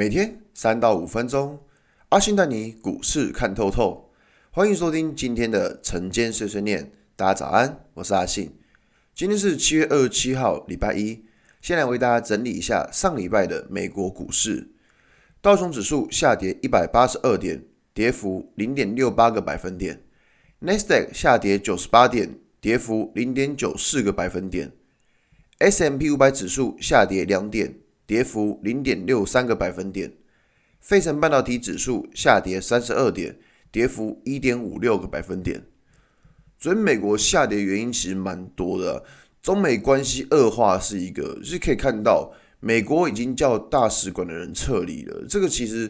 每天三到五分钟，阿信带你股市看透透。欢迎收听今天的晨间碎碎念，大家早安，我是阿信。今天是七月二十七号，礼拜一。先来为大家整理一下上礼拜的美国股市。道琼指数下跌一百八十二点，跌幅零点六八个百分点。纳斯达克下跌九十八点，跌幅零点九四个百分点。S M P 五百指数下跌两点。跌幅零点六三个百分点，费城半导体指数下跌三十二点，跌幅一点五六个百分点。所以美国下跌原因其实蛮多的，中美关系恶化是一个，就是可以看到美国已经叫大使馆的人撤离了。这个其实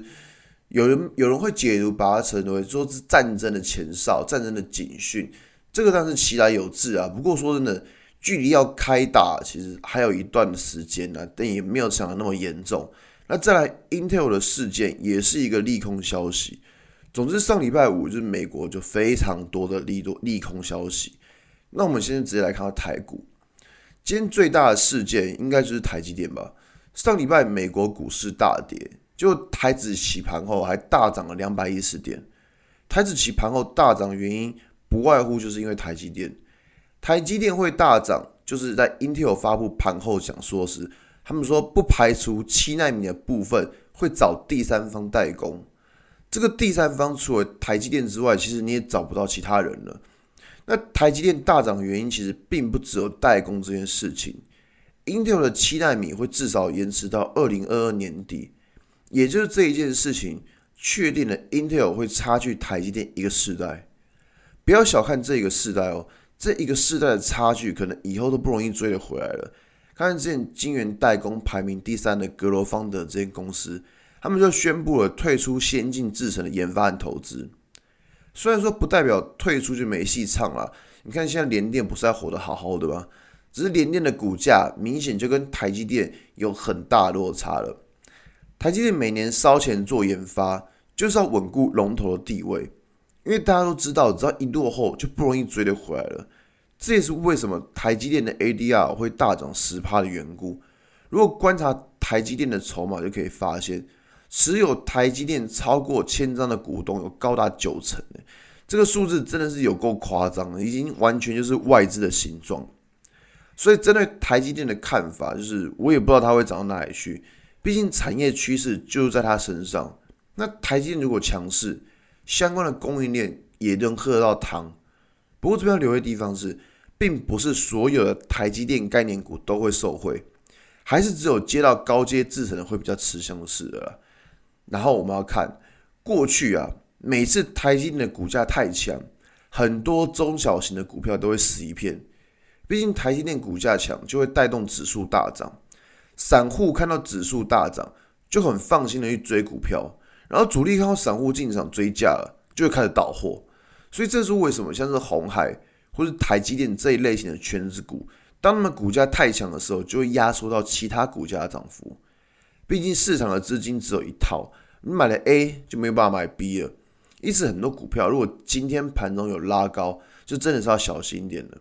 有人有人会解读把它称为说是战争的前哨、战争的警讯，这个当然是其来有自啊。不过说真的。距离要开打，其实还有一段时间呢，但也没有想的那么严重。那再来，Intel 的事件也是一个利空消息。总之，上礼拜五就是美国就非常多的利多利空消息。那我们现在直接来看到台股，今天最大的事件应该就是台积电吧？上礼拜美国股市大跌，就台指期盘后还大涨了两百一十点。台指期盘后大涨的原因，不外乎就是因为台积电。台积电会大涨，就是在 Intel 发布盘后讲说时，他们说不排除七纳米的部分会找第三方代工。这个第三方除了台积电之外，其实你也找不到其他人了。那台积电大涨原因，其实并不只有代工这件事情。Intel 的七纳米会至少延迟到二零二二年底，也就是这一件事情确定了 Intel 会差距台积电一个世代。不要小看这个世代哦。这一个世代的差距，可能以后都不容易追得回来了。看看之前晶圆代工排名第三的格罗方德这间公司，他们就宣布了退出先进制程的研发和投资。虽然说不代表退出就没戏唱了，你看现在联电不是还活得好好的吗？只是联电的股价明显就跟台积电有很大落差了。台积电每年烧钱做研发，就是要稳固龙头的地位。因为大家都知道，只要一落后就不容易追得回来了。这也是为什么台积电的 ADR 会大涨十趴的缘故。如果观察台积电的筹码，就可以发现，持有台积电超过千张的股东有高达九成。这个数字真的是有够夸张的，已经完全就是外资的形状。所以针对台积电的看法，就是我也不知道它会涨到哪里去。毕竟产业趋势就在它身上。那台积电如果强势，相关的供应链也能喝得到汤。不过这边要留意的地方是，并不是所有的台积电概念股都会受惠，还是只有接到高阶制程的会比较吃香的是的。然后我们要看过去啊，每次台积电的股价太强，很多中小型的股票都会死一片。毕竟台积电股价强，就会带动指数大涨，散户看到指数大涨，就很放心的去追股票。然后主力看到散户进场追价了，就会开始倒货，所以这是为什么像是红海或是台积电这一类型的圈子股，当他们股价太强的时候，就会压缩到其他股价的涨幅。毕竟市场的资金只有一套，你买了 A 就没有办法买 B 了。因此，很多股票如果今天盘中有拉高，就真的是要小心一点的。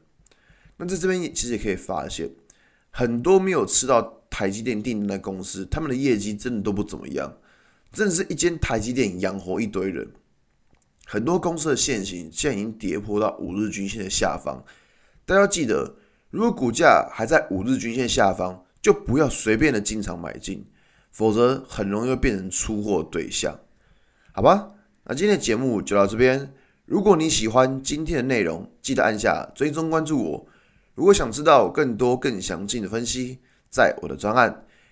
那在这边其实也可以发现，很多没有吃到台积电订单的公司，他们的业绩真的都不怎么样。真的是一间台积电养活一堆人，很多公司的线型现在已经跌破到五日均线的下方。大家要记得，如果股价还在五日均线下方，就不要随便的进场买进，否则很容易会变成出货对象。好吧，那今天的节目就到这边。如果你喜欢今天的内容，记得按下追踪关注我。如果想知道更多更详尽的分析，在我的专案。